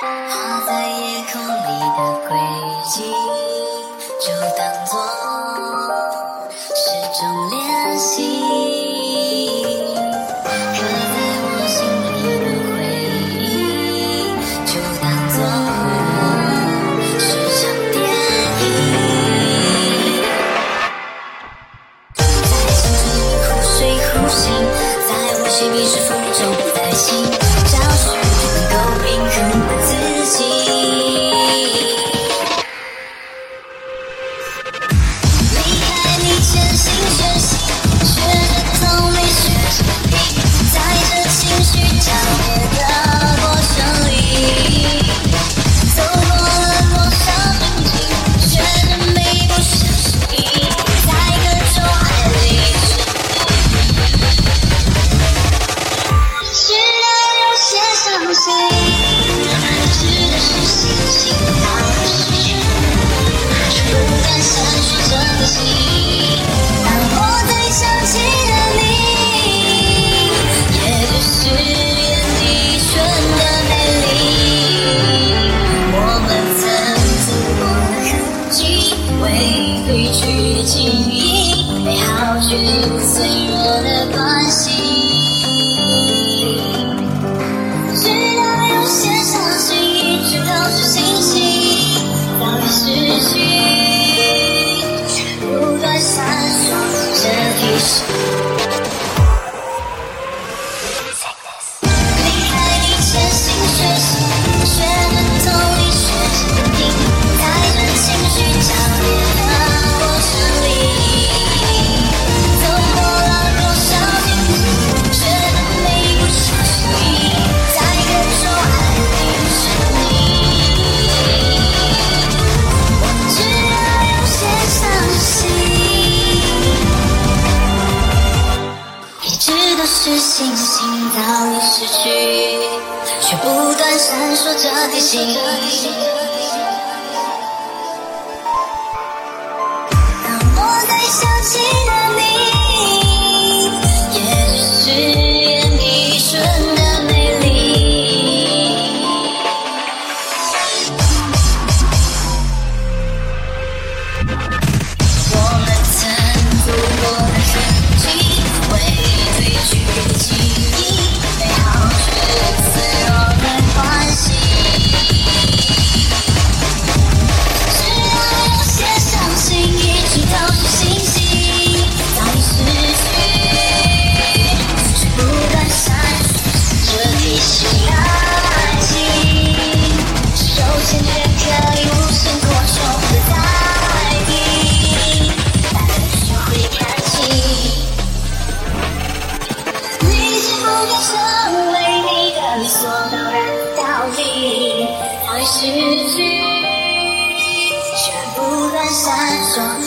画在夜空里的轨迹就当做是种练习刻在我心底的回忆就当作是场电影在清晨的湖水呼吸在微醺迷失 She 心早已失去，却不断闪烁着提醒。会失去，却不断闪烁。